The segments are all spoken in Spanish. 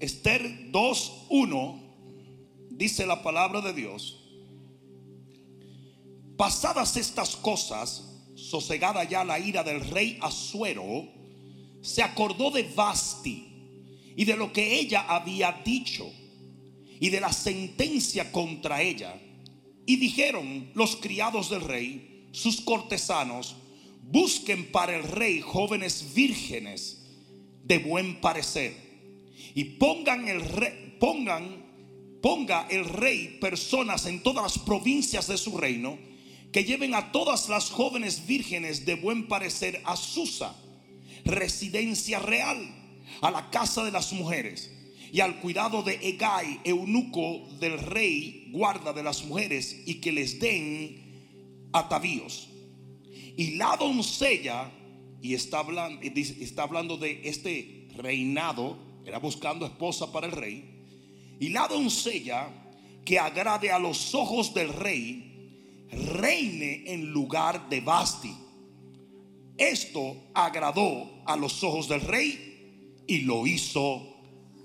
Esther 2.1 dice la palabra de Dios. Pasadas estas cosas, sosegada ya la ira del rey Asuero, se acordó de Basti y de lo que ella había dicho y de la sentencia contra ella. Y dijeron los criados del rey, sus cortesanos, busquen para el rey jóvenes vírgenes de buen parecer y pongan el rey, pongan, ponga el rey personas en todas las provincias de su reino que lleven a todas las jóvenes vírgenes de buen parecer a Susa, residencia real, a la casa de las mujeres y al cuidado de Egai, eunuco del rey, guarda de las mujeres, y que les den atavíos. Y la doncella, y está hablando, está hablando de este reinado, era buscando esposa para el rey, y la doncella que agrade a los ojos del rey, reine en lugar de Basti. Esto agradó a los ojos del rey y lo hizo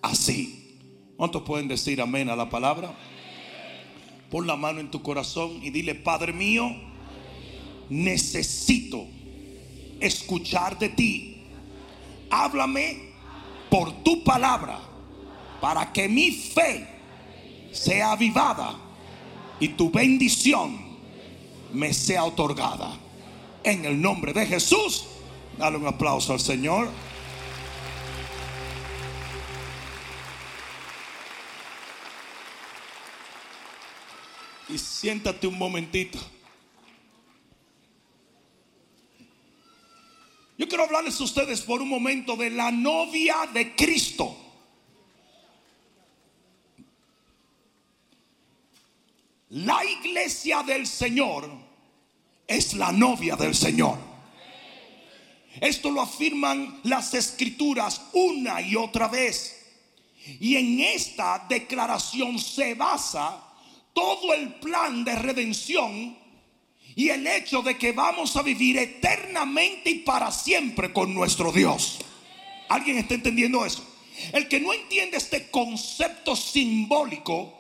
así. ¿Cuántos pueden decir amén a la palabra? Pon la mano en tu corazón y dile, Padre mío, necesito escuchar de ti. Háblame por tu palabra para que mi fe sea avivada y tu bendición me sea otorgada. En el nombre de Jesús, dale un aplauso al Señor. Y siéntate un momentito. Yo quiero hablarles ustedes por un momento de la novia de Cristo. La iglesia del Señor es la novia del Señor. Esto lo afirman las escrituras una y otra vez. Y en esta declaración se basa todo el plan de redención y el hecho de que vamos a vivir eternamente y para siempre con nuestro Dios. ¿Alguien está entendiendo eso? El que no entiende este concepto simbólico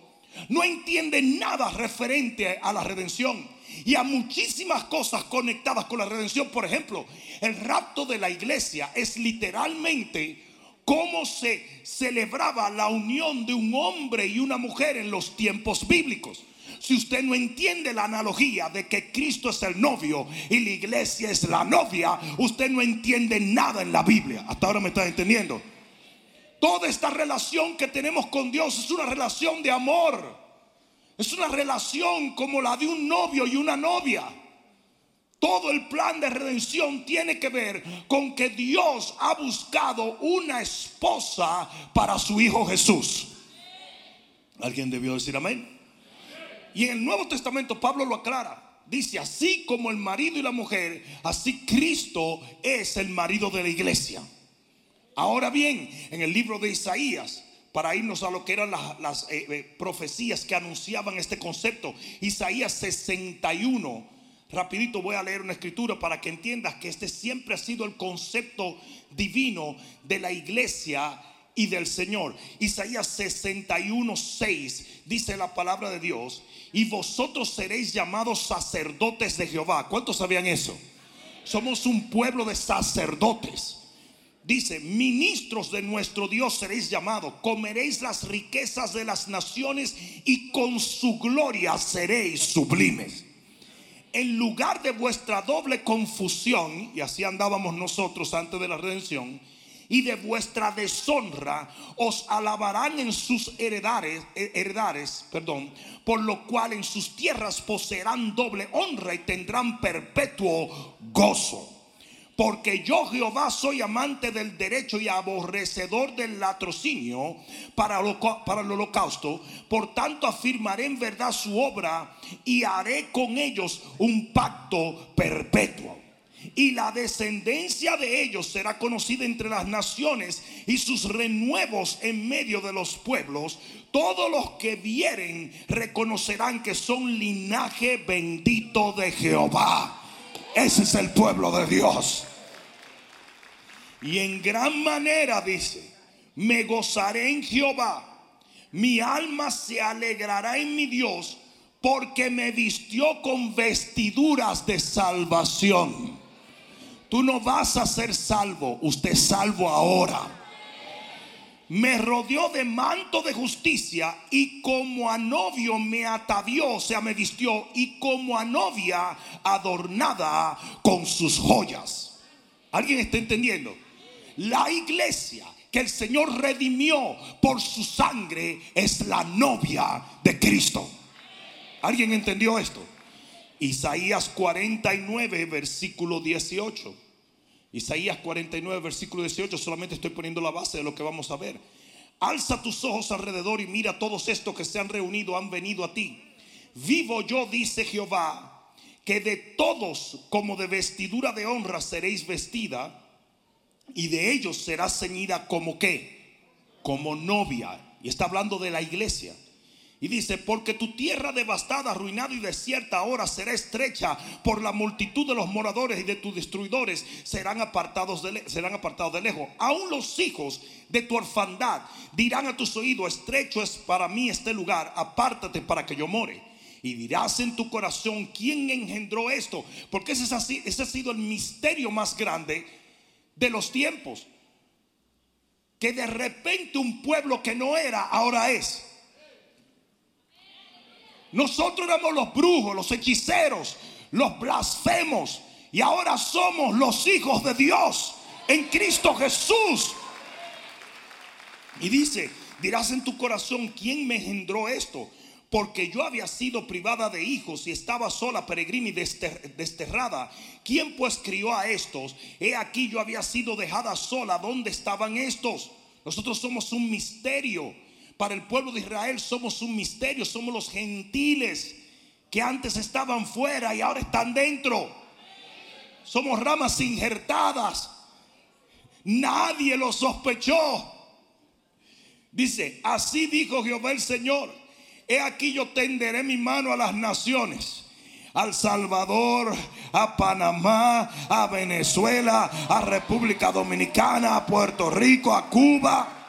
no entiende nada referente a la redención y a muchísimas cosas conectadas con la redención. Por ejemplo, el rapto de la iglesia es literalmente cómo se celebraba la unión de un hombre y una mujer en los tiempos bíblicos. Si usted no entiende la analogía de que Cristo es el novio y la iglesia es la novia, usted no entiende nada en la Biblia. Hasta ahora me está entendiendo. Toda esta relación que tenemos con Dios es una relación de amor. Es una relación como la de un novio y una novia. Todo el plan de redención tiene que ver con que Dios ha buscado una esposa para su Hijo Jesús. ¿Alguien debió decir amén? Y en el Nuevo Testamento Pablo lo aclara. Dice, así como el marido y la mujer, así Cristo es el marido de la iglesia. Ahora bien, en el libro de Isaías, para irnos a lo que eran las, eh, eh, profecías que anunciaban este concepto, Isaías 61, Rapidito voy a leer una escritura para que entiendas que este siempre ha sido el concepto divino de la iglesia y del Señor. Isaías 61, 6 dice la palabra de Dios, y vosotros seréis llamados sacerdotes de Jehová. ¿Cuántos sabían eso? Somos un pueblo de sacerdotes. Dice, ministros de nuestro Dios seréis llamados, comeréis las riquezas de las naciones y con su gloria seréis sublimes en lugar de vuestra doble confusión, y así andábamos nosotros antes de la redención, y de vuestra deshonra os alabarán en sus heredares, eh, heredares, perdón, por lo cual en sus tierras poseerán doble honra y tendrán perpetuo gozo. Porque yo Jehová soy amante del derecho y aborrecedor del latrocinio para, para el holocausto. Por tanto afirmaré en verdad su obra y haré con ellos un pacto perpetuo. Y la descendencia de ellos será conocida entre las naciones y sus renuevos en medio de los pueblos. Todos los que vieren reconocerán que son linaje bendito de Jehová. Ese es el pueblo de Dios. Y en gran manera dice, me gozaré en Jehová. Mi alma se alegrará en mi Dios porque me vistió con vestiduras de salvación. Tú no vas a ser salvo, usted es salvo ahora me rodeó de manto de justicia y como a novio me atavió, o sea, me vistió, y como a novia adornada con sus joyas. ¿Alguien está entendiendo? La iglesia que el Señor redimió por su sangre es la novia de Cristo. ¿Alguien entendió esto? Isaías 49, versículo 18. Isaías 49, versículo 18, solamente estoy poniendo la base de lo que vamos a ver. Alza tus ojos alrededor y mira todos estos que se han reunido, han venido a ti. Vivo yo, dice Jehová, que de todos como de vestidura de honra seréis vestida y de ellos será ceñida como qué, como novia. Y está hablando de la iglesia. Y dice, porque tu tierra devastada, arruinada y desierta ahora será estrecha por la multitud de los moradores y de tus destruidores serán apartados de, serán apartados de lejos. Aún los hijos de tu orfandad dirán a tus oídos, estrecho es para mí este lugar, apártate para que yo more. Y dirás en tu corazón, ¿quién engendró esto? Porque ese, es así, ese ha sido el misterio más grande de los tiempos. Que de repente un pueblo que no era, ahora es. Nosotros éramos los brujos, los hechiceros, los blasfemos. Y ahora somos los hijos de Dios en Cristo Jesús. Y dice, dirás en tu corazón, ¿quién me engendró esto? Porque yo había sido privada de hijos y estaba sola, peregrina y desterrada. ¿Quién pues crió a estos? He aquí yo había sido dejada sola. ¿Dónde estaban estos? Nosotros somos un misterio. Para el pueblo de Israel somos un misterio, somos los gentiles que antes estaban fuera y ahora están dentro. Somos ramas injertadas. Nadie lo sospechó. Dice, así dijo Jehová el Señor. He aquí yo tenderé mi mano a las naciones. Al Salvador, a Panamá, a Venezuela, a República Dominicana, a Puerto Rico, a Cuba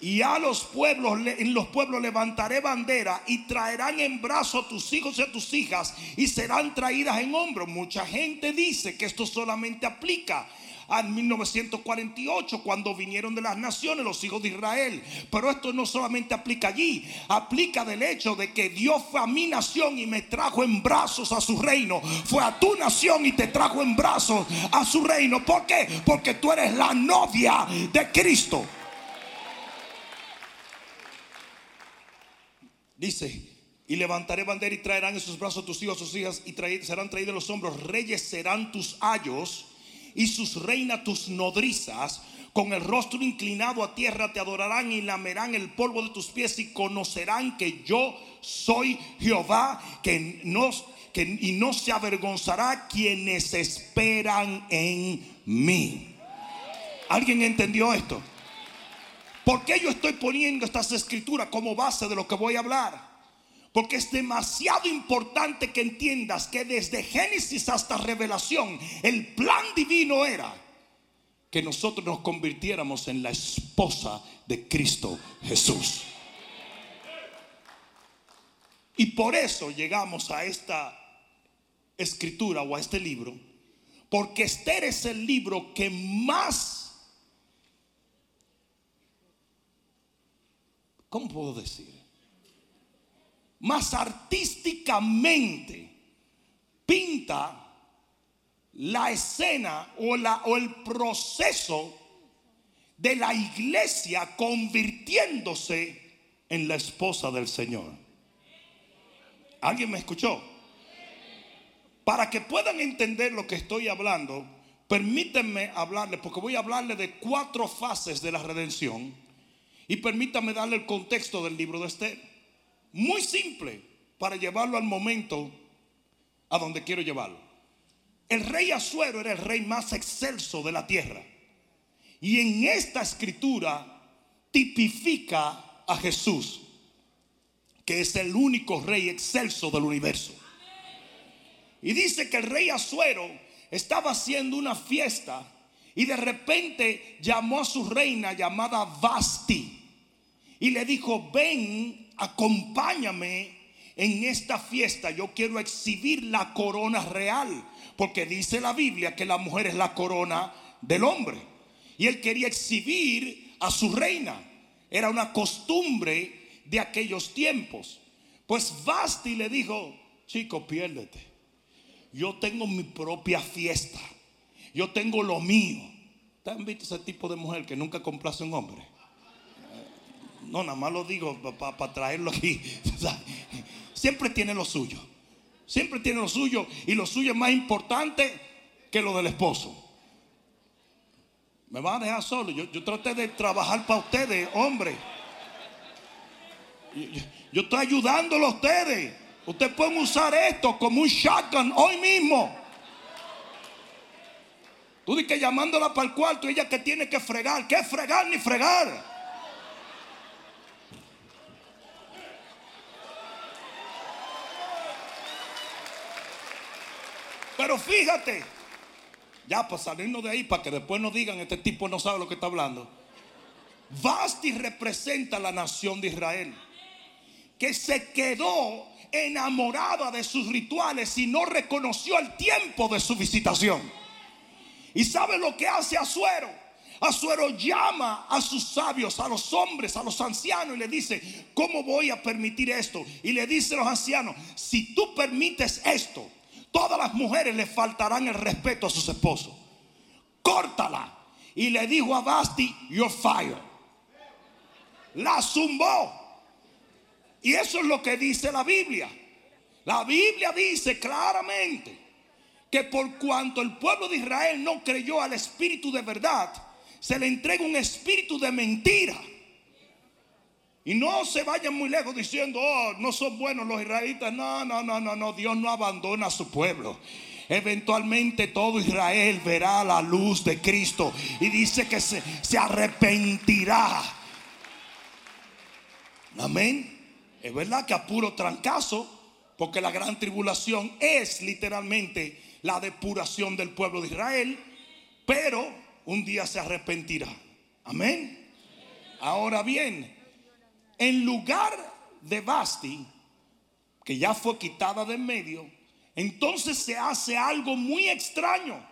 y a los pueblos, en los pueblos levantaré bandera y traerán en brazo a tus hijos y a tus hijas y serán traídas en hombros. Mucha gente dice que esto solamente aplica en 1948 cuando vinieron de las naciones los hijos de Israel. Pero esto no solamente aplica allí, aplica del hecho de que Dios fue a mi nación y me trajo en brazos a su reino. Fue a tu nación y te trajo en brazos a su reino. ¿Por qué? Porque tú eres la novia de Cristo. Dice, y levantaré bandera y traerán en sus brazos tus hijos, tus hijas, y serán traídos los hombros. Reyes serán tus ayos y sus reinas tus nodrizas. Con el rostro inclinado a tierra te adorarán y lamerán el polvo de tus pies y conocerán que yo soy Jehová, que no, que, y no se avergonzará quienes esperan en mí. ¿Alguien entendió esto? ¿Por qué yo estoy poniendo estas escrituras como base de lo que voy a hablar? Porque es demasiado importante que entiendas que desde Génesis hasta Revelación el plan divino era que nosotros nos convirtiéramos en la esposa de Cristo Jesús. Y por eso llegamos a esta escritura o a este libro, porque Esther es el libro que más ¿cómo puedo decir? Más artísticamente pinta la escena o, la, o el proceso de la iglesia convirtiéndose en la esposa del Señor. ¿Alguien me escuchó? Para que puedan entender lo que estoy hablando, permítanme hablarles, porque voy a hablarles de cuatro fases de la redención y permítame darle el contexto del libro de Esther. Muy simple para llevarlo al momento a donde quiero llevarlo. El rey Asuero era el rey más excelso de la tierra. Y en esta escritura tipifica a Jesús, que es el único rey excelso del universo. Y dice que el rey Asuero estaba haciendo una fiesta Y de repente llamó a su reina llamada Basti y le dijo, ven, acompáñame en esta fiesta. Yo quiero exhibir la corona real, porque dice la Biblia que la mujer es la corona del hombre. Y él quería exhibir a su reina. Era una costumbre de aquellos tiempos. Pues Basti le dijo, chico, piérdete. Yo tengo mi propia fiesta. Yo tengo lo mío. ¿Te visto ese tipo de mujer que nunca complace a un hombre? No, nada más lo digo para traerlo aquí. Siempre tiene lo suyo. Siempre tiene lo suyo. Y lo suyo es más importante que lo del esposo. Me van a dejar solo. Yo, yo traté de trabajar para ustedes, hombre. Yo, estoy ayudándolo a ustedes. Ustedes pueden usar esto como un shotgun hoy mismo. Tú dices que llamándola para el cuarto, ella que tiene que fregar. ¿Qué fregar ni fregar? Pero fíjate, ya para salirnos de ahí, para que después nos digan, este tipo no sabe lo que está hablando. Basti representa la nación de Israel, que se quedó enamorada de sus rituales y no reconoció el tiempo de su visitación. ¿Y sabe lo que hace Azuero? Azuero llama a sus sabios, a los hombres, a los ancianos y le dice, ¿cómo voy a permitir esto? Y le dice a los ancianos, si tú permites esto, todas las mujeres le faltarán el respeto a sus esposos. Córtala. Y le dijo a Basti, you're fired. La zumbó. Y eso es lo que dice la Biblia. La Biblia dice claramente que por cuanto el pueblo de Israel no creyó al espíritu de verdad, se le entrega un espíritu de mentira. Y no se vayan muy lejos diciendo, oh, no son buenos los israelitas. No, no, no, no, no. Dios no abandona a su pueblo. Eventualmente todo Israel verá la luz de Cristo y dice que se, se arrepentirá. Amén. Es verdad que a puro trancazo, porque la gran tribulación es literalmente la depuración del pueblo de Israel, pero un día se arrepentirá. Amén. Ahora bien, en lugar de Basti, que ya fue quitada de en medio, entonces se hace algo muy extraño.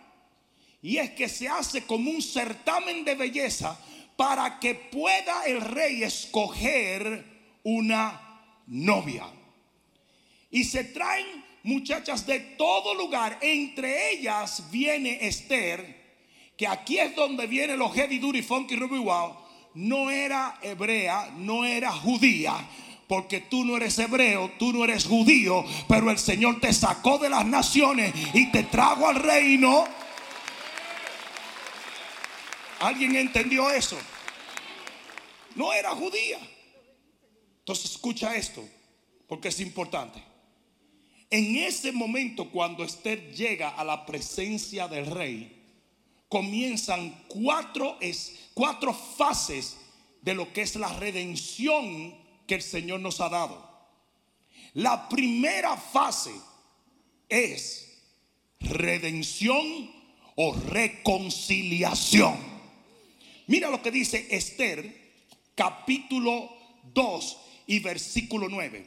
Y es que se hace como un certamen de belleza para que pueda el rey escoger una novia. Y se traen muchachas de todo lugar. Entre ellas viene Esther, que aquí es donde viene los heavy duty funky ruby wow. No era hebrea, no era judía, porque tú no eres hebreo, tú no eres judío, pero el Señor te sacó de las naciones y te trajo al reino. ¿Alguien entendió eso? No era judía. Entonces escucha esto, porque es importante. En ese momento, cuando Esther llega a la presencia del rey, comienzan cuatro, cuatro fases de lo que es la redención que el Señor nos ha dado. La primera fase es redención o reconciliación. Mira lo que dice Esther, capítulo 2 y versículo 9.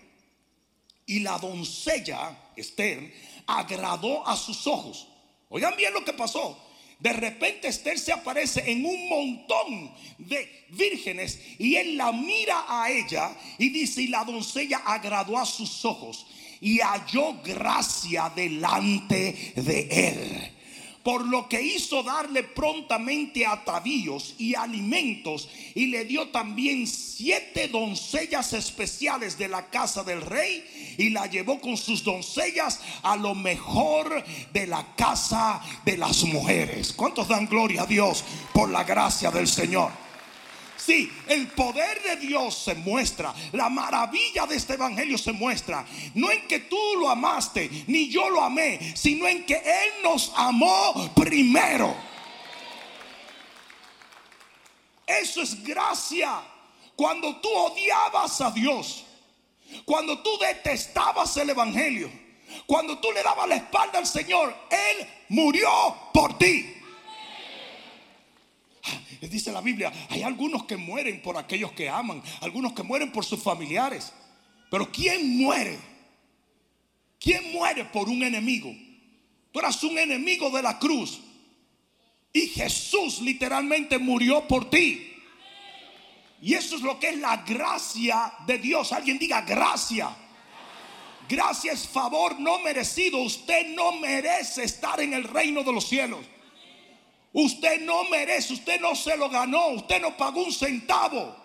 Y la doncella, Esther, agradó a sus ojos. Oigan bien lo que pasó. De repente Esther se aparece en un montón de vírgenes y él la mira a ella y dice, y la doncella agradó a sus ojos y halló gracia delante de él por lo que hizo darle prontamente atavíos y alimentos y le dio también siete doncellas especiales de la casa del rey y la llevó con sus doncellas a lo mejor de la casa de las mujeres. ¿Cuántos dan gloria a Dios por la gracia del Señor? Sí, el poder de Dios se muestra. La maravilla de este evangelio se muestra. No en que tú lo amaste, ni yo lo amé, sino en que Él nos amó primero. Eso es gracia. Cuando tú odiabas a Dios, cuando tú detestabas el evangelio, cuando tú le dabas la espalda al Señor, Él murió por ti. Dice la Biblia, hay algunos que mueren por aquellos que aman, algunos que mueren por sus familiares. Pero ¿quién muere? ¿Quién muere por un enemigo? Tú eras un enemigo de la cruz. Y Jesús literalmente murió por ti. Y eso es lo que es la gracia de Dios. Alguien diga gracia. Gracia es favor no merecido. Usted no merece estar en el reino de los cielos. Usted no merece, usted no se lo ganó, usted no pagó un centavo.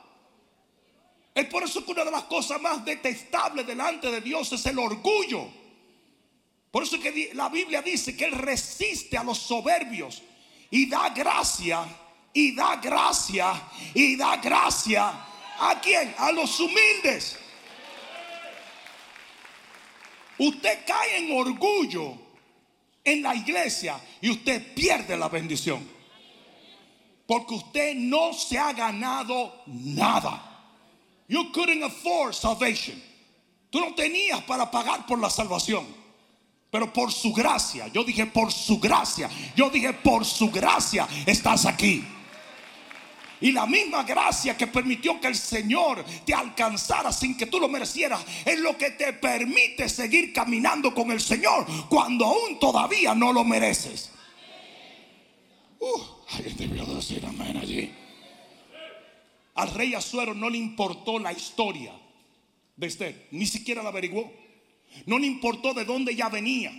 Es por eso que una de las cosas más detestables delante de Dios es el orgullo. Por eso que la Biblia dice que Él resiste a los soberbios y da gracia, y da gracia, y da gracia. ¿A quién? A los humildes. Usted cae en orgullo en la iglesia y usted pierde la bendición. Porque usted no se ha ganado nada. You couldn't afford salvation. Tú no tenías para pagar por la salvación. Pero por su gracia, yo dije por su gracia, yo dije por su gracia estás aquí. Y la misma gracia que permitió que el Señor te alcanzara sin que tú lo merecieras es lo que te permite seguir caminando con el Señor cuando aún todavía no lo mereces. Uh, alguien debió. Al rey Azuero no le importó la historia de Esther, ni siquiera la averiguó. No le importó de dónde ella venía.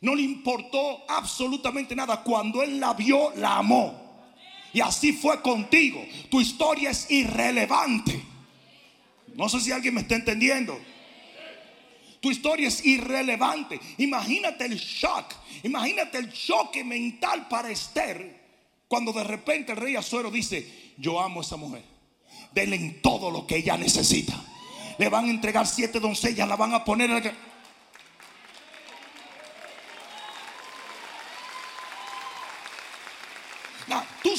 No le importó absolutamente nada. Cuando él la vio, la amó. Y así fue contigo. Tu historia es irrelevante. No sé si alguien me está entendiendo. Tu historia es irrelevante. Imagínate el shock. Imagínate el choque mental para Esther. Cuando de repente el rey Azuero dice, yo amo a esa mujer. Denle en todo lo que ella necesita. Le van a entregar siete doncellas, la van a poner en ¿Tú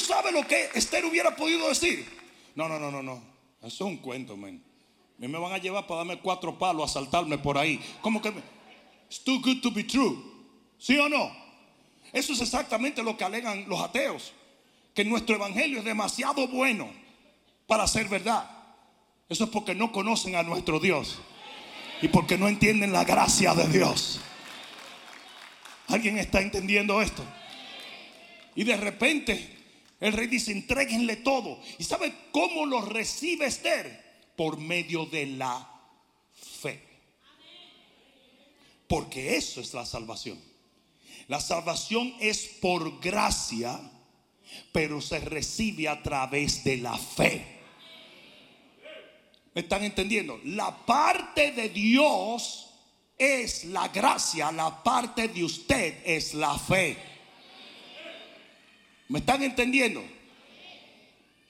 sabes lo que Esther hubiera podido decir? No, no, no, no, no. Eso es un cuento, men. Me van a llevar para darme cuatro palos, a saltarme por ahí. ¿Cómo que? It's too good to be true. ¿Sí o no? Eso es exactamente lo que alegan los ateos. Que nuestro evangelio es demasiado bueno para ser verdad. Eso es porque no conocen a nuestro Dios. Y porque no entienden la gracia de Dios. ¿Alguien está entendiendo esto? Y de repente el rey dice, entreguenle todo. ¿Y sabe cómo lo recibe Esther? Por medio de la fe. Porque eso es la salvación. La salvación es por gracia, pero se recibe a través de la fe. ¿Me están entendiendo? La parte de Dios es la gracia, la parte de usted es la fe. ¿Me están entendiendo?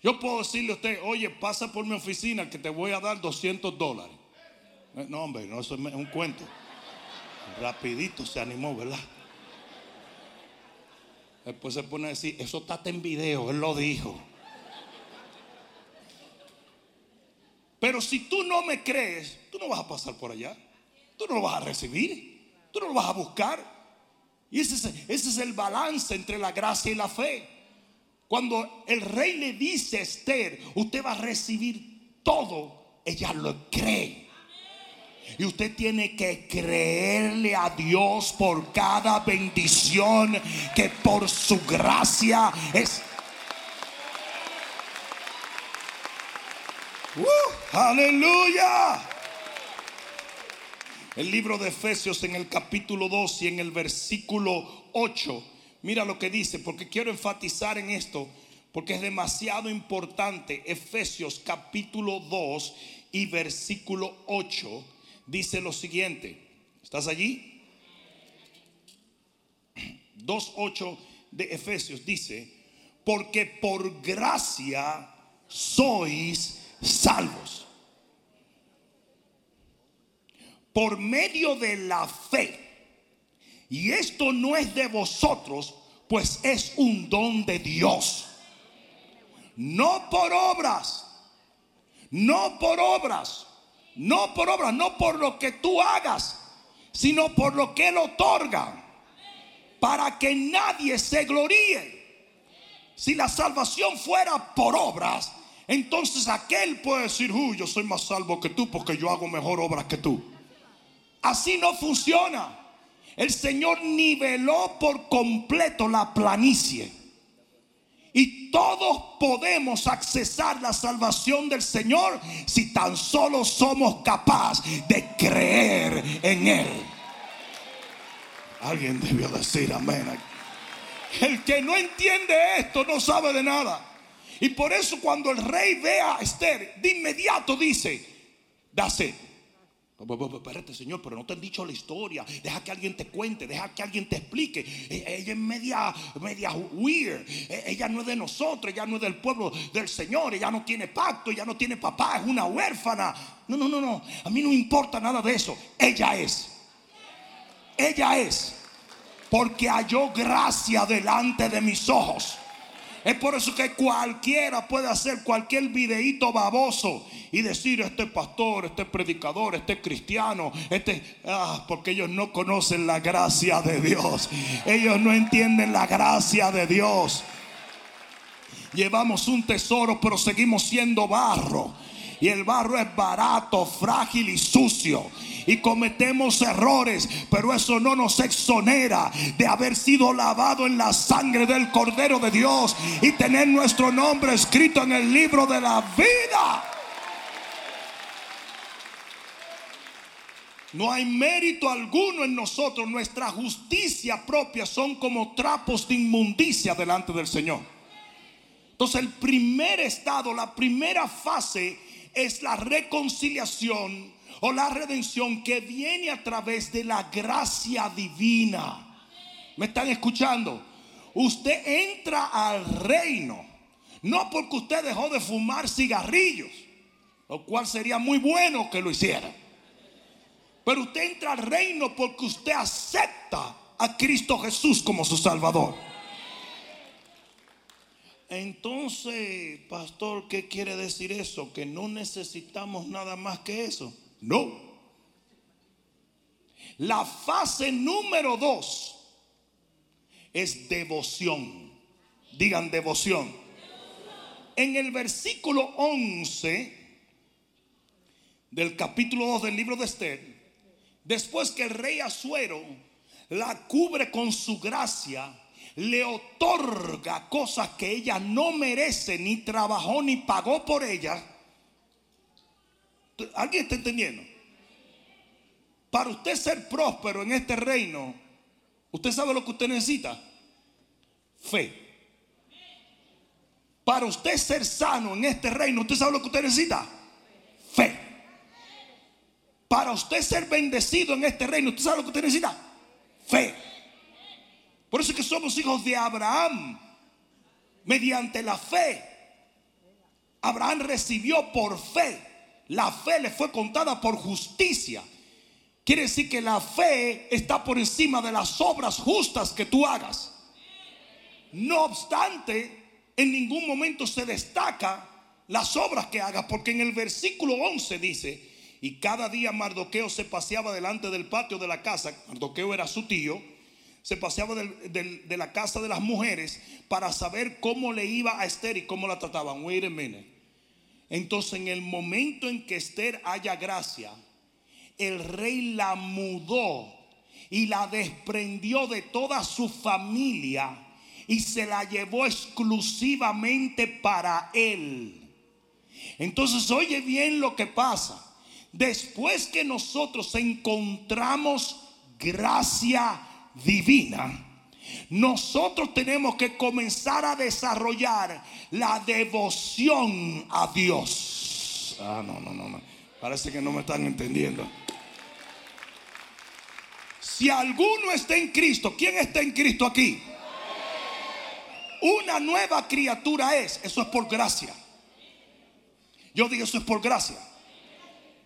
Yo puedo decirle a usted, oye, pasa por mi oficina que te voy a dar 200 dólares. Eh, no, hombre, no, eso es un cuento. Rapidito se animó, ¿verdad? Después se pone a decir, eso está en video, él lo dijo. Pero si tú no me crees, tú no vas a pasar por allá. Tú no lo vas a recibir. Tú no lo vas a buscar. Y ese es, el balance entre la gracia y la fe. Cuando el rey le dice a Esther, usted va a recibir todo, ella lo cree. Y usted tiene que creerle a Dios por cada bendición que por su gracia es. Uh, aleluya. El libro de Efesios en el capítulo 2 y en el versículo 8. Mira lo que dice, porque quiero enfatizar en esto, porque es demasiado importante. Efesios capítulo 2 y versículo 8 dice lo siguiente. ¿Estás allí? 2.8 de Efesios dice, porque por gracia sois salvos por medio de la fe. Y esto no es de vosotros, pues es un don de Dios. No por obras, no por obras, no por obras, no por lo que tú hagas, sino por lo que Él otorga, para que nadie se gloríe. Si la salvación fuera por obras, entonces aquel puede decir, uy, yo soy más salvo que tú porque yo hago mejor obras que tú. Así no funciona. El Señor niveló por completo la planicie. Y todos podemos accesar la salvación del Señor si tan solo somos capaces de creer en Él. Alguien debió decir amén. El que no entiende esto no sabe de nada. Y por eso cuando el rey ve a Esther, de inmediato dice, dase. Espérate, Señor, pero no te han dicho la historia. Deja que alguien te cuente, deja que alguien te explique. E, ella es media, media weird. E, ella no es de nosotros, ella no es del pueblo del Señor. Ella no tiene pacto, ella no tiene papá, es una huérfana. No, no, no, no. A mí no importa nada de eso. Ella es. Ella es. Porque halló gracia delante de mis ojos. Es por eso que cualquiera puede hacer cualquier videíto baboso y decir este pastor, este predicador, este cristiano, este ah, porque ellos no conocen la gracia de Dios. Ellos no entienden la gracia de Dios. Llevamos un tesoro, pero seguimos siendo barro. Y el barro es barato, frágil y sucio y cometemos errores, pero eso no nos exonera de haber sido lavado en la sangre del Cordero de Dios y tener nuestro nombre escrito en el libro de la vida. No hay mérito alguno en nosotros. Nuestra justicia propia son como trapos de inmundicia delante del Señor. Entonces el primer estado, la primera fase es la reconciliación o la redención que viene a través de la gracia divina. ¿Me están escuchando? Usted entra al reino, no porque usted dejó de fumar cigarrillos, lo cual sería muy bueno que lo hiciera. Pero usted entra al reino porque usted acepta a Cristo Jesús como su Salvador. Entonces, pastor, ¿qué quiere decir eso? Que no necesitamos nada más que eso. No. La fase número dos es devoción. Digan devoción. En el versículo 11 del capítulo 2 del libro de Esther, después que el rey Azuero la cubre con su gracia, le otorga cosas que ella no merece, ni trabajó, ni pagó por ellas ¿Alguien está entendiendo? Para usted ser próspero en este reino, ¿usted sabe lo que usted necesita? Fe. Para usted ser sano en este reino, ¿usted sabe lo que usted necesita? Fe. Para usted ser bendecido en este reino, ¿usted sabe lo que usted necesita? Fe. Por eso es que somos hijos de Abraham. Mediante la fe. Abraham recibió por fe la fe le fue contada por justicia. Quiere decir que la fe está por encima de las obras justas que tú hagas. No obstante, en ningún momento se destaca las obras que hagas, porque en el versículo 11 dice, y cada día Mardoqueo se paseaba delante del patio de la casa, Mardoqueo era su tío, se paseaba de la casa de las mujeres para saber cómo le iba a Esther y cómo la trataban. Wait a. Entonces en el momento en que Esther haya gracia, el rey la mudó y la desprendió de toda su familia y se la llevó exclusivamente para él. Entonces oye bien lo que pasa. Después que nosotros encontramos gracia divina, nosotros tenemos que comenzar a desarrollar la devoción a Dios. Ah, no, no, no, no. Parece que no me están entendiendo. Si alguno está en Cristo, ¿quién está en Cristo aquí? Una nueva criatura es. Eso es por gracia. Yo digo, eso es por gracia.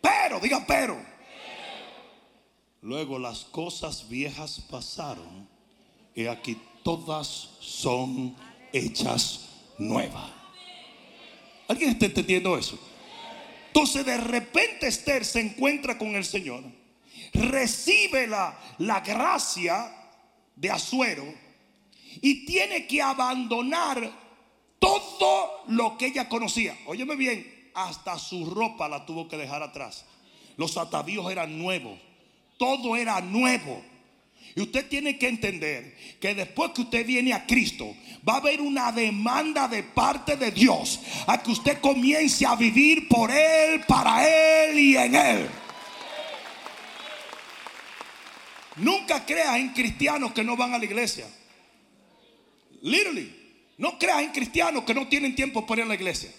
Pero, diga pero. Luego las cosas viejas pasaron y aquí todas son hechas nuevas. ¿Alguien está entendiendo eso? Entonces de repente Esther se encuentra con el Señor, recibe la, la gracia de Azuero y tiene que abandonar todo lo que ella conocía. Óyeme bien, hasta su ropa la tuvo que dejar atrás. Los atavíos eran nuevos. Todo era nuevo. Y usted tiene que entender que después que usted viene a Cristo, va a haber una demanda de parte de Dios a que usted comience a vivir por Él, para Él y en Él. Nunca creas en cristianos que no van a la iglesia. Literally. No creas en cristianos que no tienen tiempo para ir a la iglesia.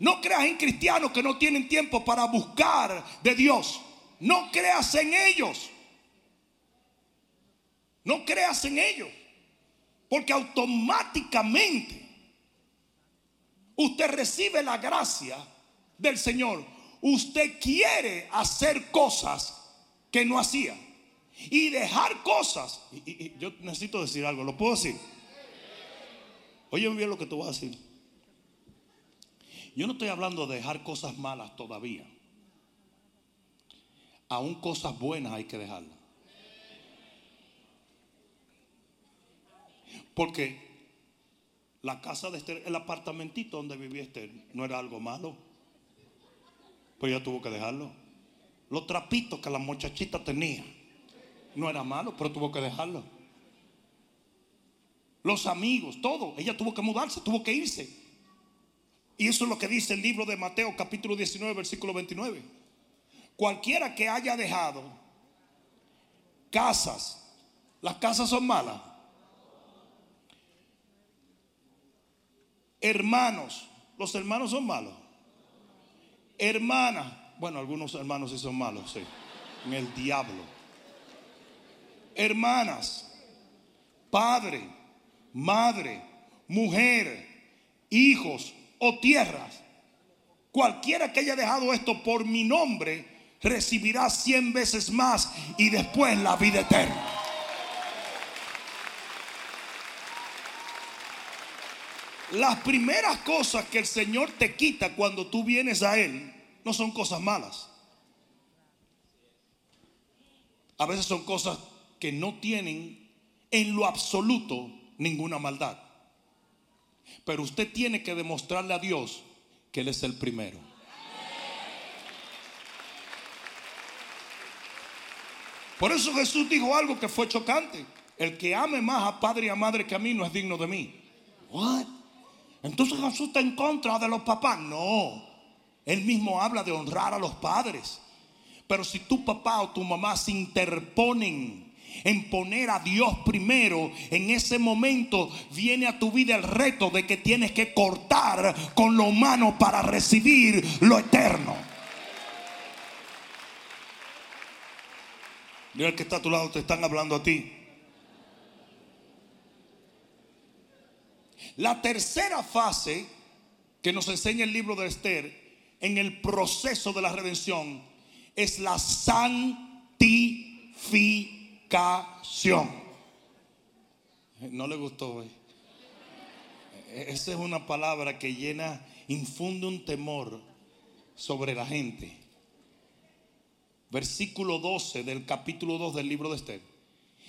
No creas en cristianos que no tienen tiempo para buscar de Dios. No creas en ellos. No creas en ellos. Porque automáticamente usted recibe la gracia del Señor. Usted quiere hacer cosas que no hacía. Y dejar cosas. Yo necesito decir algo, ¿lo puedo decir? Oye bien lo que te voy a decir. Yo no estoy hablando de dejar cosas malas todavía. Aún cosas buenas hay que dejarlas. Porque la casa de Esther, el apartamentito donde vivía Esther, no era algo malo. Pues ella tuvo que dejarlo. Los trapitos que la muchachita tenía, no era malo, pero tuvo que dejarlo. Los amigos, todo. Ella tuvo que mudarse, tuvo que irse. Y eso es lo que dice el libro de Mateo capítulo 19, versículo 29. Cualquiera que haya dejado casas, las casas son malas. Hermanos, los hermanos son malos. Hermanas, bueno, algunos hermanos sí son malos, sí. En el diablo. Hermanas, padre, madre, mujer, hijos o tierras. Cualquiera que haya dejado esto por mi nombre recibirá cien veces más y después la vida eterna. Las primeras cosas que el Señor te quita cuando tú vienes a Él no son cosas malas. A veces son cosas que no tienen en lo absoluto ninguna maldad. Pero usted tiene que demostrarle a Dios que Él es el primero. Por eso Jesús dijo algo que fue chocante. El que ame más a padre y a madre que a mí no es digno de mí. What? Entonces Jesús está en contra de los papás. No. Él mismo habla de honrar a los padres. Pero si tu papá o tu mamá se interponen en poner a Dios primero, en ese momento viene a tu vida el reto de que tienes que cortar con lo humano para recibir lo eterno. El que está a tu lado, te están hablando a ti. La tercera fase que nos enseña el libro de Esther en el proceso de la redención es la santificación. No le gustó. Eh. Esa es una palabra que llena, infunde un temor sobre la gente. Versículo 12 del capítulo 2 del libro de Esther.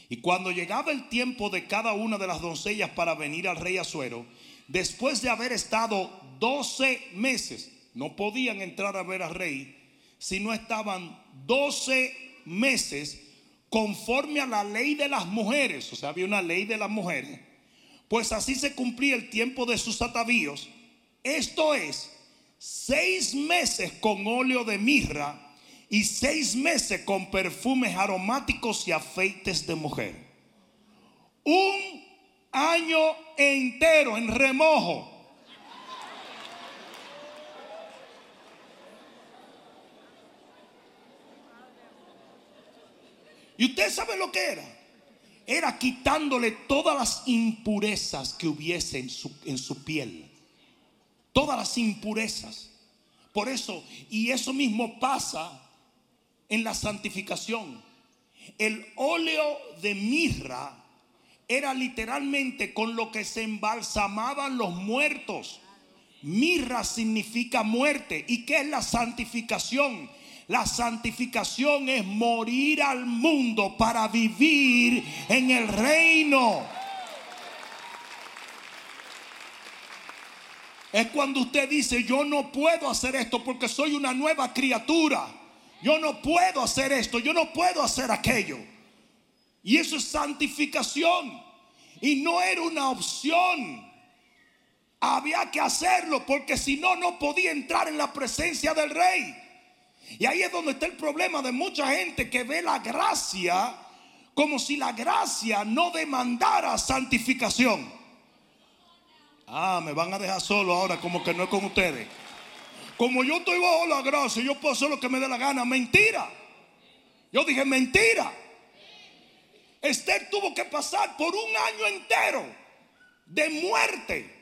Y cuando llegaba el tiempo de cada una de las doncellas para venir al rey Azuero, después de haber estado 12 meses, no podían entrar a ver al rey si no estaban 12 meses conforme a la ley de las mujeres, o sea, había una ley de las mujeres, pues así se cumplía el tiempo de sus atavíos, esto es, seis meses con óleo de mirra y seis meses con perfumes aromáticos y afeites de mujer. Un año entero en remojo. ¿Y usted sabe lo que era? Era quitándole todas las impurezas que hubiese en su, en su piel. Todas las impurezas. Por eso, y eso mismo pasa en la santificación. El óleo de mirra era literalmente con lo que se embalsamaban los muertos. Mirra significa muerte. ¿Y qué es la santificación? La santificación es morir al mundo para vivir en el reino. Es cuando usted dice, yo no puedo hacer esto porque soy una nueva criatura. Yo no puedo hacer esto, yo no puedo hacer aquello. Y eso es santificación. Y no era una opción. Había que hacerlo porque si no, no podía entrar en la presencia del rey. Y ahí es donde está el problema de mucha gente que ve la gracia como si la gracia no demandara santificación. Ah, me van a dejar solo ahora como que no es con ustedes. Como yo estoy bajo la gracia, yo puedo hacer lo que me dé la gana. Mentira. Yo dije mentira. Esther tuvo que pasar por un año entero de muerte.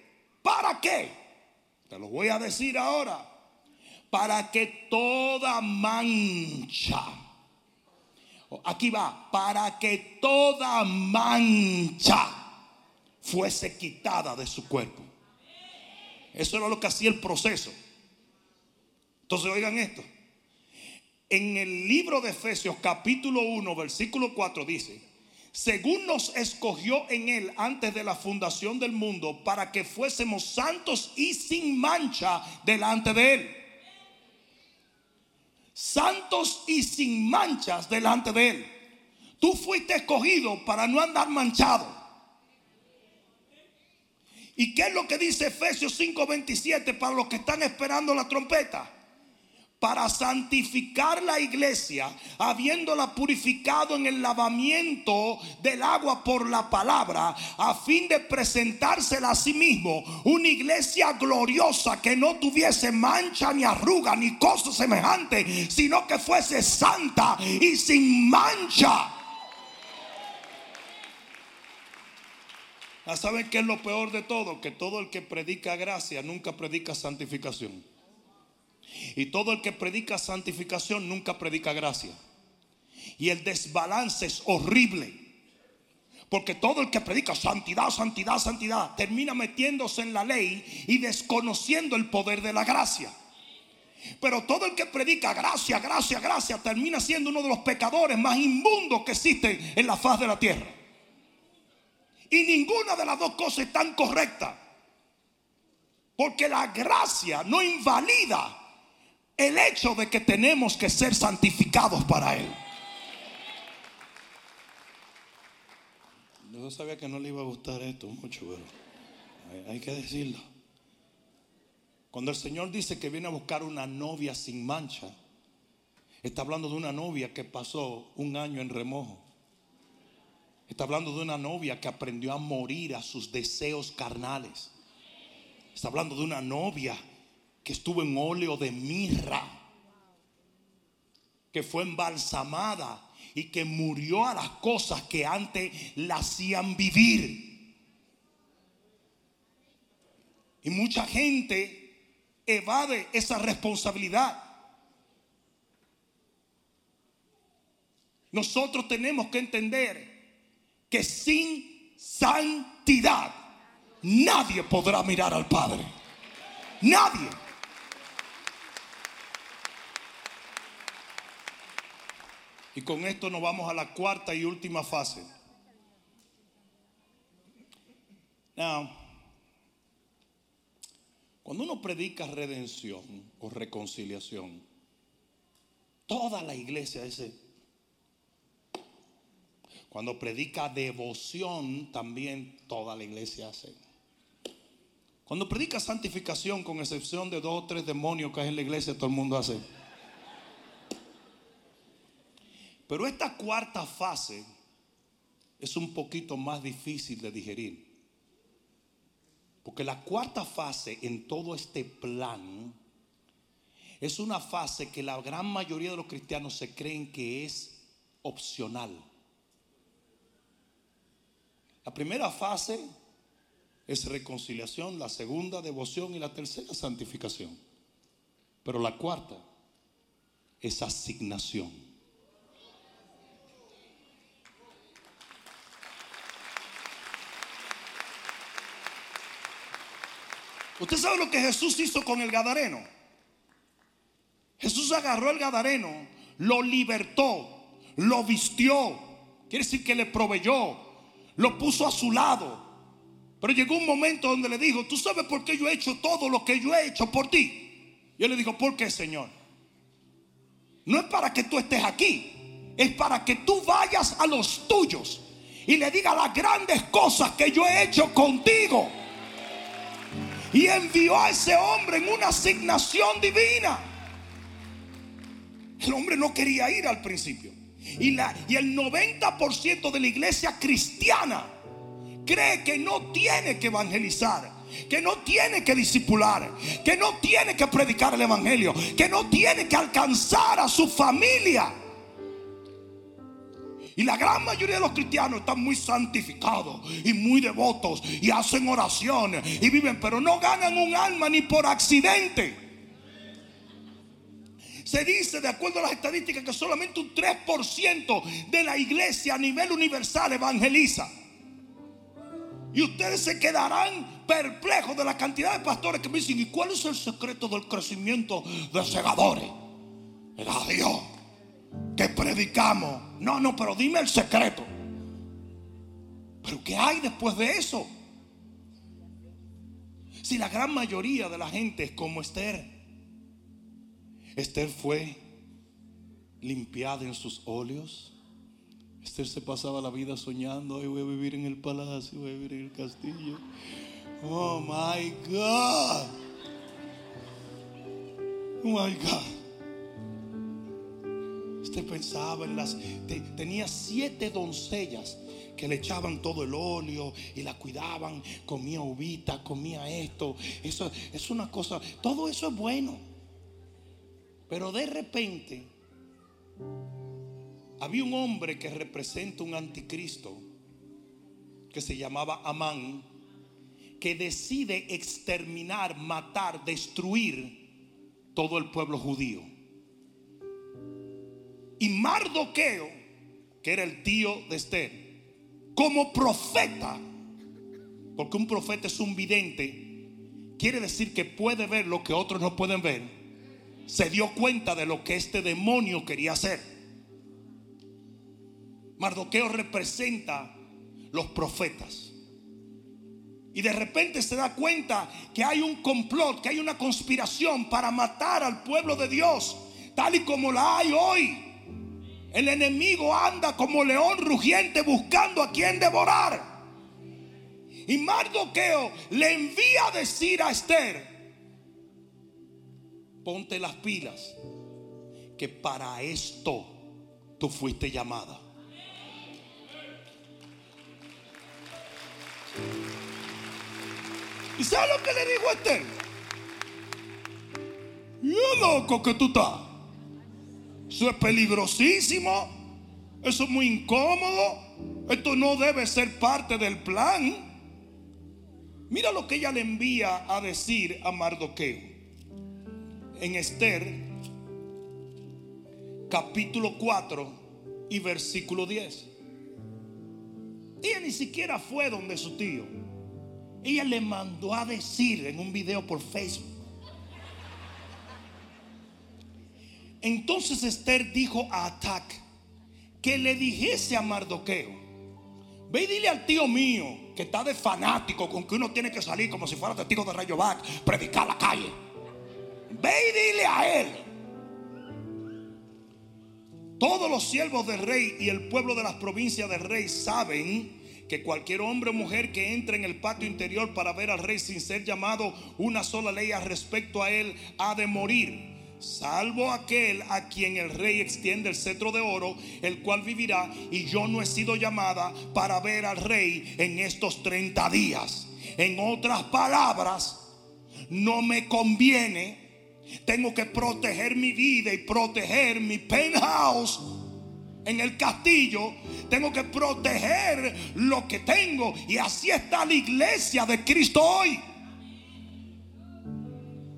¿Para qué? Te lo voy a decir ahora. Para que toda mancha Aquí va, para que toda mancha fuese quitada de su cuerpo. Eso era lo que hacía el proceso. Entonces oigan esto. En el libro de Efesios capítulo 1 versículo 4 dice, según nos escogió en él antes de la fundación del mundo para que fuésemos santos y sin mancha delante de él santos y sin manchas delante de Él. Tú fuiste escogido para no andar manchado. ¿Y qué es lo que dice Efesios 5:27 para los que están esperando la trompeta? Para santificar la iglesia, habiéndola purificado en el lavamiento del agua por la palabra, a fin de presentársela a sí mismo, una iglesia gloriosa que no tuviese mancha ni arruga ni cosa semejante, sino que fuese santa y sin mancha. ¿Saben qué es lo peor de todo? Que todo el que predica gracia nunca predica santificación. Y todo el que predica santificación nunca predica gracia. Y el desbalance es horrible. Porque todo el que predica santidad, santidad, santidad, termina metiéndose en la ley y desconociendo el poder de la gracia. Pero todo el que predica gracia, gracia, gracia, termina siendo uno de los pecadores más inmundos que existen en la faz de la tierra. Y ninguna de las dos cosas es tan correcta. Porque la gracia no invalida el hecho de que tenemos que ser santificados para Él. Yo sabía que no le iba a gustar esto mucho, pero hay, que decirlo. Cuando el Señor dice que viene a buscar una novia sin mancha, está hablando de una novia que pasó un año en remojo. Está hablando de una novia que aprendió a morir a sus deseos carnales. Está hablando de una novia que estuvo en óleo de mirra, que fue embalsamada y que murió a las cosas que antes la hacían vivir. Y mucha gente evade esa responsabilidad. Nosotros tenemos que entender que sin santidad nadie podrá mirar al Padre. Nadie. Y con esto nos vamos a la cuarta y última fase. Now, cuando uno predica redención o reconciliación, toda la iglesia dice, cuando predica devoción, también toda la iglesia hace. Cuando predica santificación, con excepción de dos o tres demonios que hay en la iglesia, todo el mundo hace. Pero esta cuarta fase es un poquito más difícil de digerir. Porque la cuarta fase en todo este plan es una fase que la gran mayoría de los cristianos se creen que es opcional. La primera fase es reconciliación, la segunda devoción y la tercera santificación. Pero la cuarta es asignación. ¿Usted sabe lo que Jesús hizo con el Gadareno? Jesús agarró el Gadareno, lo libertó, lo vistió, quiere decir que le proveyó, lo puso a su lado, Pero llegó un momento donde le dijo, ¿tú sabes por qué yo he hecho todo lo que yo he hecho por ti? Y él le dijo, ¿por qué, Señor? No es para que tú estés aquí, es para que tú vayas a los tuyos y le digas las grandes cosas que yo he hecho contigo. Y envió a ese hombre en una asignación divina. El hombre no quería ir al principio. Y, la, y el 90% de la iglesia cristiana cree que no tiene que evangelizar, que no tiene que disipular, que no tiene que predicar el evangelio, que no tiene que alcanzar a su familia. Y la gran mayoría de los cristianos están muy santificados y muy devotos y hacen oraciones y viven, pero no ganan un alma ni por accidente. Se dice, de acuerdo a las estadísticas, que solamente un 3% de la iglesia a nivel universal evangeliza. Y ustedes se quedarán perplejos de la cantidad de pastores que me dicen, ¿y cuál es el secreto del crecimiento de segadores? Era Dios que predicamos. No, no, pero dime el secreto. Pero ¿qué hay después de eso? Si la gran mayoría de la gente es como Esther. Esther fue limpiada en sus óleos. Esther se pasaba la vida soñando, hoy voy a vivir en el palacio, voy a vivir en el castillo. Oh my God. Oh my God. Usted pensaba en las... tenía siete doncellas que le echaban todo el óleo y la cuidaban, comía uvita, comía esto. Eso es una cosa, todo eso es bueno. Pero de repente había un hombre que representa un anticristo que se llamaba Amán, que decide exterminar, matar, destruir todo el pueblo judío. Y Mardoqueo, que era el tío de Esther, como profeta, porque un profeta es un vidente, quiere decir que puede ver lo que otros no pueden ver, se dio cuenta de lo que este demonio quería hacer. Mardoqueo representa los profetas. Y de repente se da cuenta que hay un complot, que hay una conspiración para matar al pueblo de Dios, tal y como la hay hoy. El enemigo anda como león rugiente buscando a quien devorar. Y Mardoqueo le envía a decir a Esther, ponte las pilas, que para esto tú fuiste llamada. ¿Y sabes lo que le dijo a Esther? Yo loco que tú estás. Eso es peligrosísimo. Eso es muy incómodo. Esto no debe ser parte del plan. Mira lo que ella le envía a decir a Mardoqueo. En Esther, capítulo 4 y versículo 10. Ella ni siquiera fue donde su tío. Ella le mandó a decir en un video por Facebook. Entonces Esther dijo a Atac que le dijese a Mardoqueo, ve y dile al tío mío que está de fanático con que uno tiene que salir como si fuera testigo de Rayo Bac, predicar la calle. Ve y dile a él. Todos los siervos del rey y el pueblo de las provincias del rey saben que cualquier hombre o mujer que entre en el patio interior para ver al rey sin ser llamado una sola ley al respecto a él ha de morir salvo aquel a quien el rey extiende el cetro de oro, el cual vivirá, y yo no he sido llamada para ver al rey en estos 30 días. En otras palabras, no me conviene, tengo que proteger mi vida y proteger mi penthouse. En el castillo, tengo que proteger lo que tengo, y así está la iglesia de Cristo hoy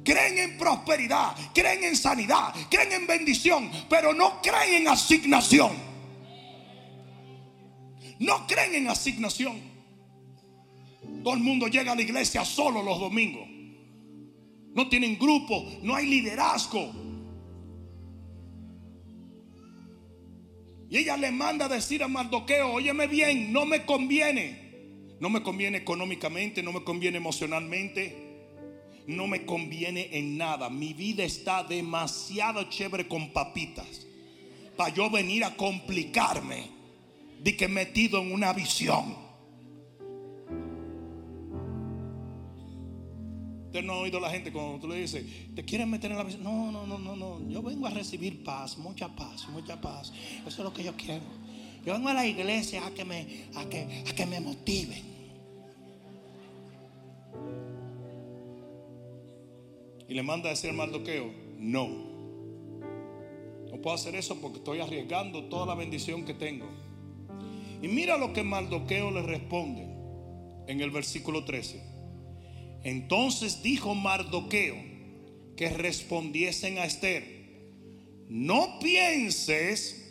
creen en prosperidad, creen en sanidad, creen en bendición, pero no creen en asignación. No creen en asignación. Todo el mundo llega a la iglesia solo los domingos. No tienen grupo, no hay liderazgo. Y ella le manda a decir a Mardoqueo, óyeme bien, no me conviene. No me conviene económicamente, no me conviene emocionalmente, no me conviene en nada. Mi vida está demasiado chévere con papitas para yo venir a complicarme de que metido en una visión. Usted no ha oído a la gente cuando tú le dices, ¿te quieres meter en la visión? No, no, no, no, no. Yo vengo a recibir paz, mucha paz, mucha paz. Eso es lo que yo quiero. Yo vengo a la iglesia a que me, a que, a que me motiven. Y le manda a decir al Mardoqueo, no. No puedo hacer eso porque estoy arriesgando toda la bendición que tengo. Y mira lo que Mardoqueo le responde en el versículo 13. Entonces dijo Mardoqueo que respondiesen a Esther, no pienses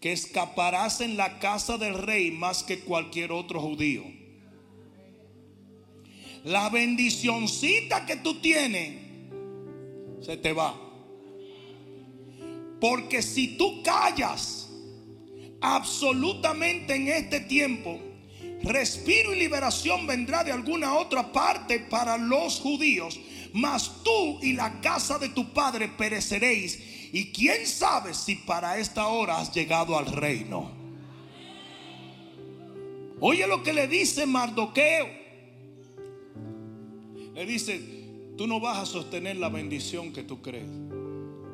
que escaparás en la casa del rey más que cualquier otro judío. La bendicioncita que tú tienes se te va. Porque si tú callas absolutamente en este tiempo, respiro y liberación vendrá de alguna otra parte para los judíos, mas tú y la casa de tu padre pereceréis. Y quién sabe si para esta hora has llegado al reino. Oye lo que le dice Mardoqueo. Le dice, tú no vas a sostener la bendición que tú crees.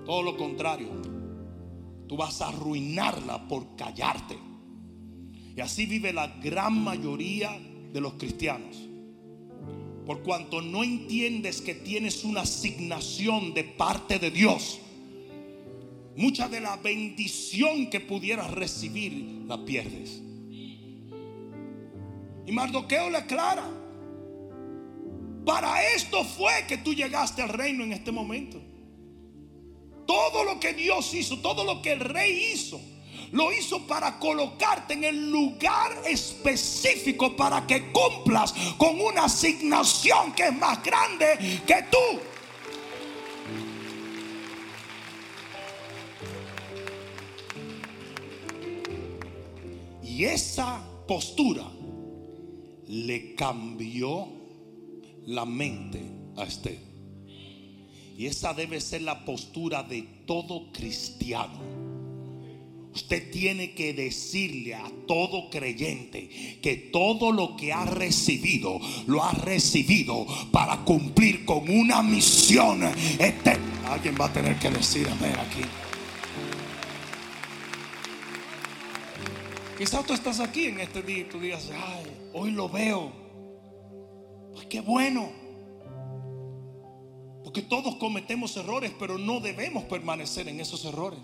Todo lo contrario. Tú vas a arruinarla por callarte. Y así vive la gran mayoría de los cristianos. Por cuanto no entiendes que tienes una asignación de parte de Dios. Mucha de la bendición que pudieras recibir la pierdes. Y Mardoqueo le aclara. Para esto fue que tú llegaste al reino en este momento. Todo lo que Dios hizo, todo lo que el rey hizo, lo hizo para colocarte en el lugar específico para que cumplas con una asignación que es más grande que tú. Y esa postura le cambió la mente a Esther. Y esa debe ser la postura de todo cristiano. Usted tiene que decirle a todo creyente que todo lo que ha recibido, lo ha recibido para cumplir con una misión eterna. Alguien va a tener que decir ver aquí. Quizás tú estás aquí en este día y tú digas, ay, hoy lo veo. Pues qué bueno. Porque todos cometemos errores, pero no debemos permanecer en esos errores.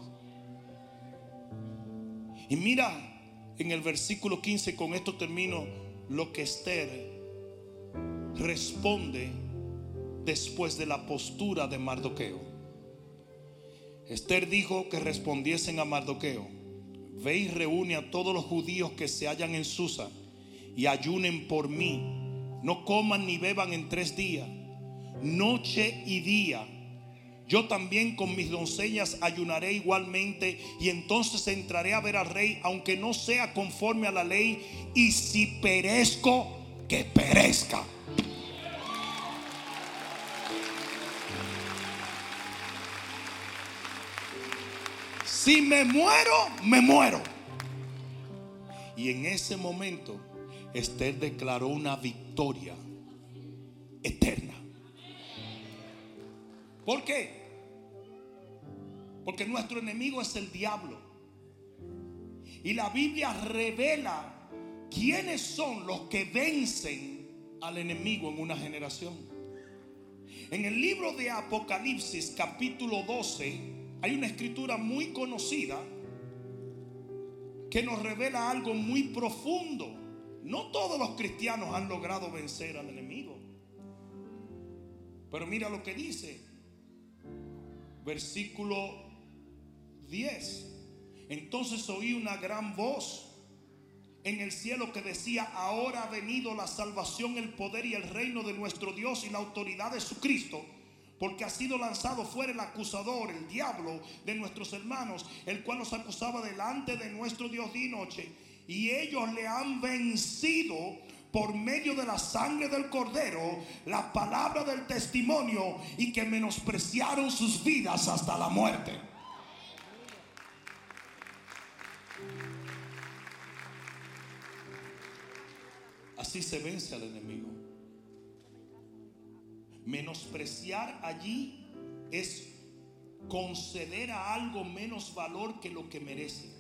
Y mira en el versículo 15, con esto termino, lo que Esther responde después de la postura de Mardoqueo. Esther dijo que respondiesen a Mardoqueo Ve y reúne a todos los judíos que se hallan en Susa y ayunen por mí. No coman ni beban en tres días, noche y día. Yo también con mis doncellas ayunaré igualmente y entonces entraré a ver al rey, aunque no sea conforme a la ley, y si perezco, que perezca. Si me muero, me muero. Y en ese momento, Esther declaró una victoria eterna. ¿Por qué? Porque nuestro enemigo es el diablo. Y la Biblia revela quiénes son los que vencen al enemigo en una generación. En el libro de Apocalipsis capítulo 12, hay una escritura muy conocida que nos revela algo muy profundo. No todos los cristianos han logrado vencer al enemigo. Pero mira lo que dice. Versículo 10. Entonces oí una gran voz en el cielo que decía, ahora ha venido la salvación, el poder y el reino de nuestro Dios y la autoridad de su Cristo porque ha sido lanzado fuera el acusador, el diablo de nuestros hermanos, el cual nos acusaba delante de nuestro Dios día y noche. Y ellos le han vencido por medio de la sangre del cordero, la palabra del testimonio y que menospreciaron sus vidas hasta la muerte. Así se vence al enemigo. Menospreciar allí es conceder a algo menos valor que lo que merece.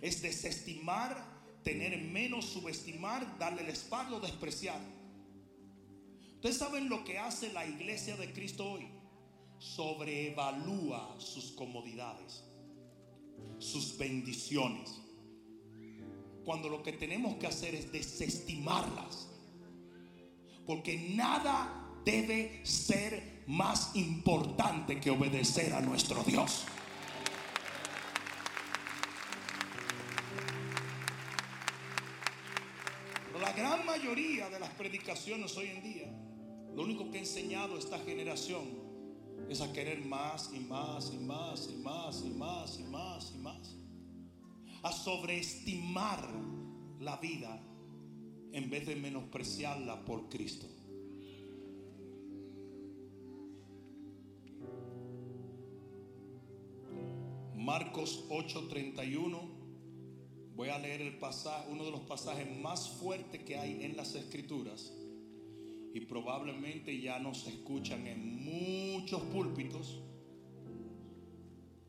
Es desestimar, tener menos, subestimar, darle el espaldo, despreciar. Ustedes saben lo que hace la iglesia de Cristo hoy. Sobreevalúa sus comodidades, sus bendiciones. Cuando lo que tenemos que hacer es desestimarlas. Porque nada debe ser más importante que obedecer a nuestro Dios. Predicaciones hoy en día, lo único que ha enseñado esta generación es a querer más y más y más y más y más y más y más. A sobreestimar la vida en vez de menospreciarla por Cristo. Marcos 8:31. Voy a leer el pasaje, uno de los pasajes más fuertes que hay en las escrituras. Y probablemente ya no se escuchan en muchos púlpitos.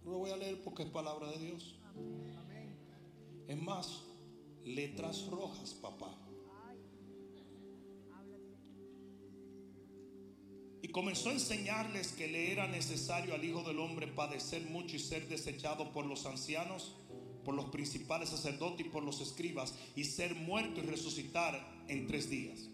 lo voy a leer porque es palabra de Dios. Es más, letras rojas, papá. Y comenzó a enseñarles que le era necesario al Hijo del Hombre padecer mucho y ser desechado por los ancianos, por los principales sacerdotes y por los escribas, y ser muerto y resucitar en tres días.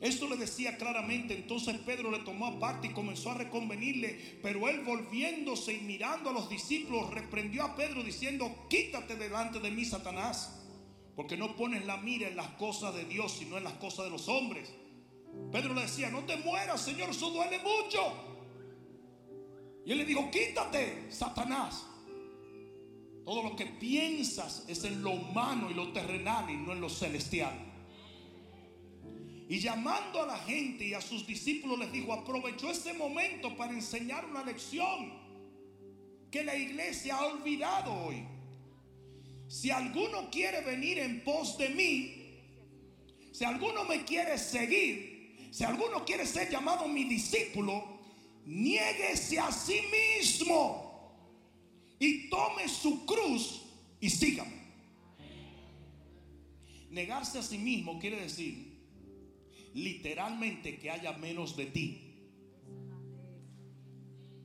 Esto le decía claramente, entonces Pedro le tomó aparte y comenzó a reconvenirle, pero él volviéndose y mirando a los discípulos, reprendió a Pedro diciendo, quítate delante de mí, Satanás, porque no pones la mira en las cosas de Dios, sino en las cosas de los hombres. Pedro le decía, no te mueras, Señor, eso duele mucho. Y él le dijo, quítate, Satanás. Todo lo que piensas es en lo humano y lo terrenal y no en lo celestial. Y llamando a la gente y a sus discípulos les dijo, aprovechó ese momento para enseñar una lección que la iglesia ha olvidado hoy. Si alguno quiere venir en pos de mí, si alguno me quiere seguir, si alguno quiere ser llamado mi discípulo, niéguese a sí mismo y tome su cruz y sígame. Negarse a sí mismo quiere decir literalmente que haya menos de ti.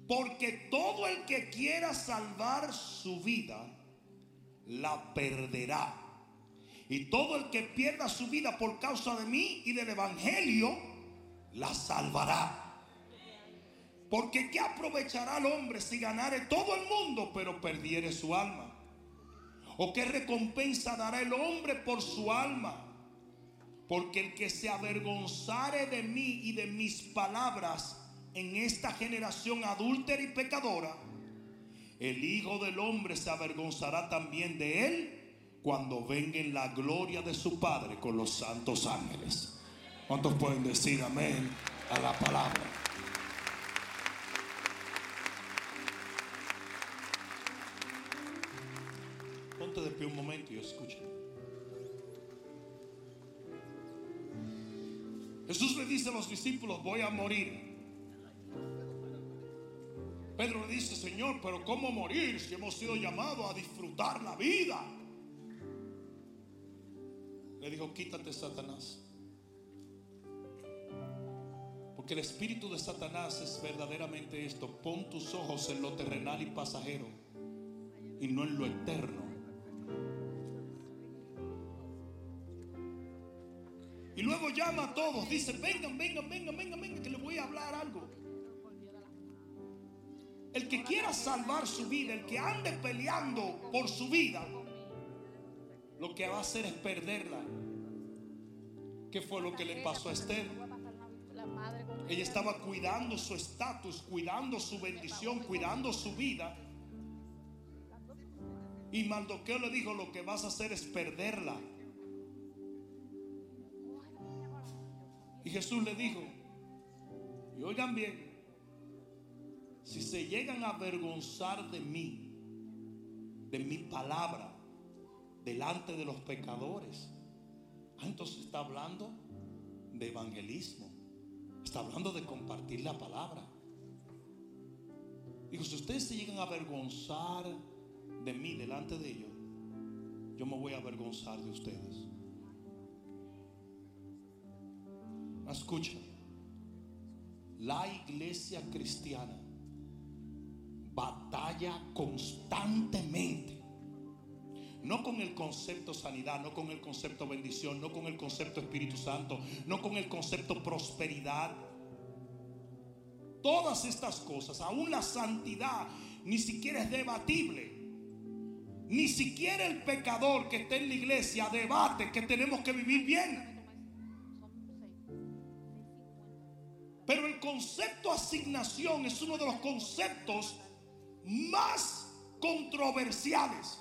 Porque todo el que quiera salvar su vida, la perderá. Y todo el que pierda su vida por causa de mí y del Evangelio, la salvará. Porque ¿qué aprovechará el hombre si ganare todo el mundo pero perdiere su alma? ¿O qué recompensa dará el hombre por su alma? Porque el que se avergonzare de mí y de mis palabras en esta generación adúltera y pecadora, el Hijo del Hombre se avergonzará también de él cuando venga en la gloria de su Padre con los santos ángeles. ¿Cuántos pueden decir amén a la palabra? Ponte de pie un momento y escucha. Jesús le dice a los discípulos, voy a morir. Pedro le dice, Señor, pero ¿cómo morir si hemos sido llamados a disfrutar la vida? Le dijo, quítate Satanás. Porque el espíritu de Satanás es verdaderamente esto. Pon tus ojos en lo terrenal y pasajero y no en lo eterno. Y luego llama a todos, dice, vengan, vengan, vengan, vengan, vengan, que les voy a hablar algo. El que quiera salvar su vida, el que ande peleando por su vida, lo que va a hacer es perderla. ¿Qué fue lo que le pasó a Esther? Ella estaba cuidando su estatus, cuidando su bendición, cuidando su vida. Y Maldoqueo le dijo, lo que vas a hacer es perderla. Y Jesús le dijo, y oigan bien, si se llegan a avergonzar de mí, de mi palabra, delante de los pecadores, ah, entonces está hablando de evangelismo, está hablando de compartir la palabra. Dijo, si ustedes se llegan a avergonzar de mí delante de ellos, yo me voy a avergonzar de ustedes. Escucha, la iglesia cristiana batalla constantemente. No con el concepto sanidad, no con el concepto bendición, no con el concepto Espíritu Santo, no con el concepto prosperidad. Todas estas cosas, aún la santidad, ni siquiera es debatible. Ni siquiera el pecador que está en la iglesia debate que tenemos que vivir bien. Pero el concepto asignación es uno de los conceptos más controversiales.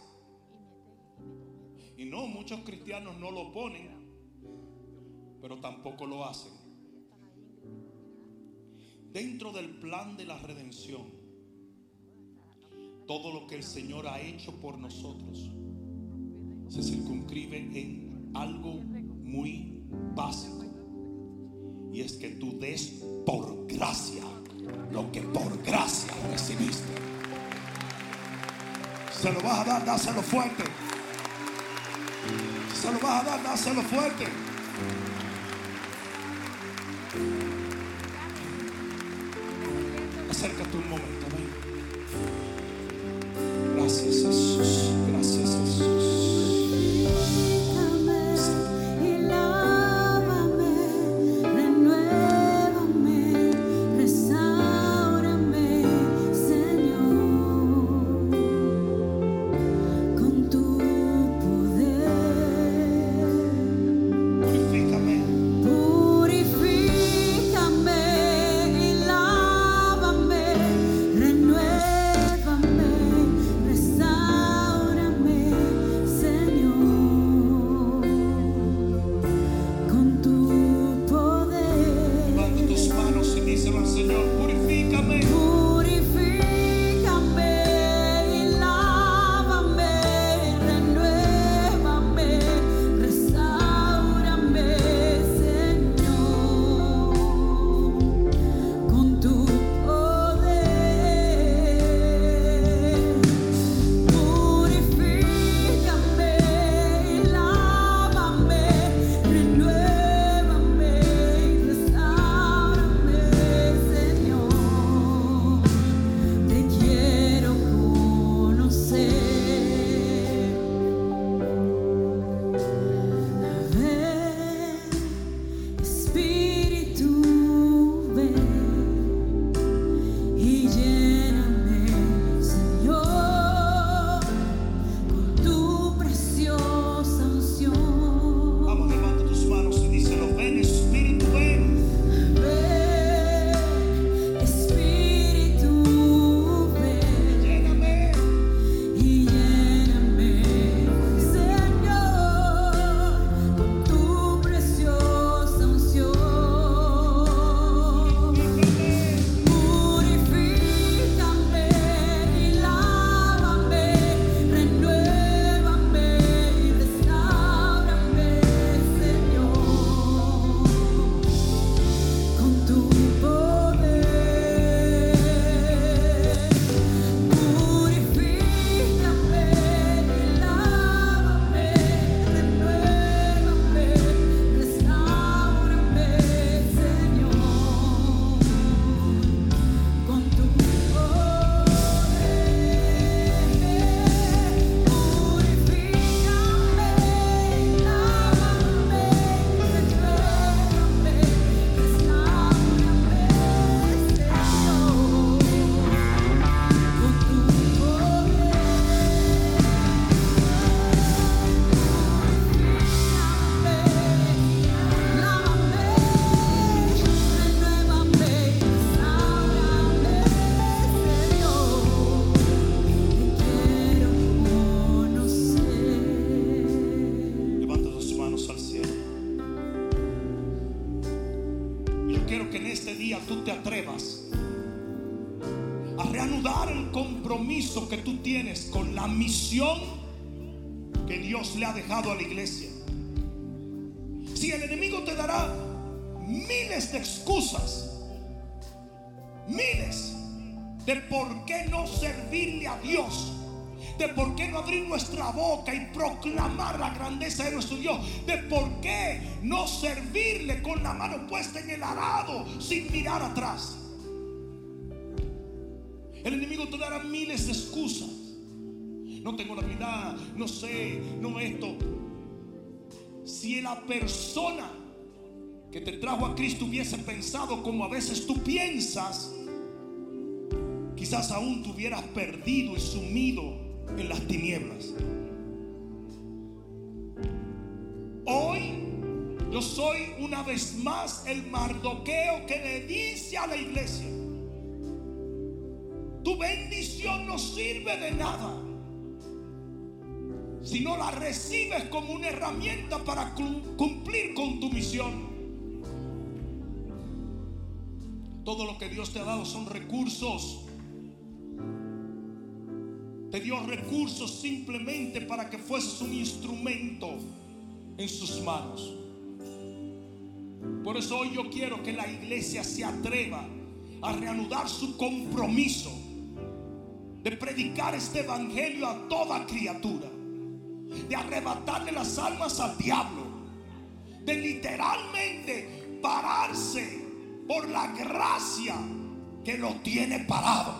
Y no, muchos cristianos no lo ponen, pero tampoco lo hacen. Dentro del plan de la redención, todo lo que el Señor ha hecho por nosotros se circunscribe en algo muy básico y es que tú des por gracia lo que por gracia recibiste. Se lo vas a dar, dáselo fuerte. Se lo vas a dar, dáselo fuerte. Acércate un momento, que tú tienes con la misión que Dios le ha dejado a la iglesia. Si el enemigo te dará miles de excusas, miles de por qué no servirle a Dios, de por qué no abrir nuestra boca y proclamar la grandeza de nuestro Dios, de por qué no servirle con la mano puesta en el arado sin mirar atrás. El enemigo te dará miles de excusas. No tengo la habilidad, no sé, no esto. Si la persona que te trajo a Cristo hubiese pensado como a veces tú piensas, quizás aún te hubieras perdido y sumido en las tinieblas. Hoy yo soy una vez más el mardoqueo que le dice a la iglesia, tu bendición no sirve de nada si no la recibes como una herramienta para cumplir con tu misión. Todo lo que Dios te ha dado son recursos. Te dio recursos simplemente para que fueses un instrumento en sus manos. Por eso hoy yo quiero que la iglesia se atreva a reanudar su compromiso de predicar este evangelio a toda criatura, de arrebatarle las almas al diablo, de literalmente pararse por la gracia que lo tiene parado.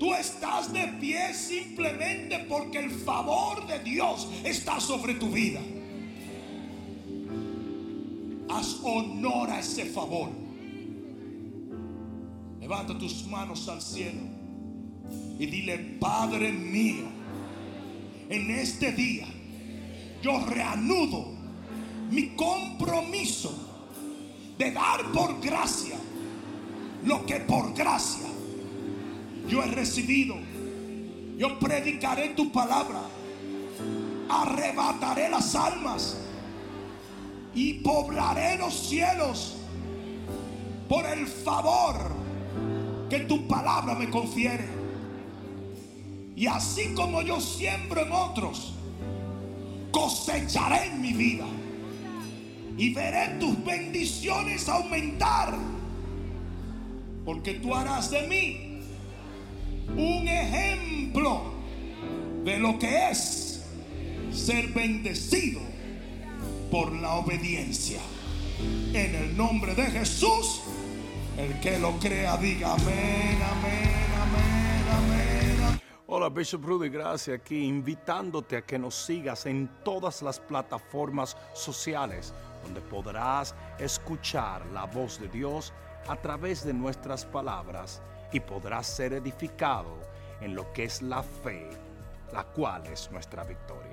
Tú estás de pie simplemente porque el favor de Dios está sobre tu vida. Haz honor a ese favor. Levanta tus manos al cielo y dile, Padre mío, en este día yo reanudo mi compromiso de dar por gracia lo que por gracia yo he recibido. Yo predicaré tu palabra. Arrebataré las almas y poblaré los cielos por el favor que tu palabra me confiere. Y así como yo siembro en otros, cosecharé en mi vida. Y veré tus bendiciones aumentar. Porque tú harás de mí un ejemplo de lo que es ser bendecido por la obediencia. En el nombre de Jesús, el que lo crea, diga amén, amén, amén, amén. Hola, Bishop Rudy, gracias aquí, invitándote a que nos sigas en todas las plataformas sociales, donde podrás escuchar la voz de Dios a través de nuestras palabras y podrás ser edificado en lo que es la fe, la cual es nuestra victoria.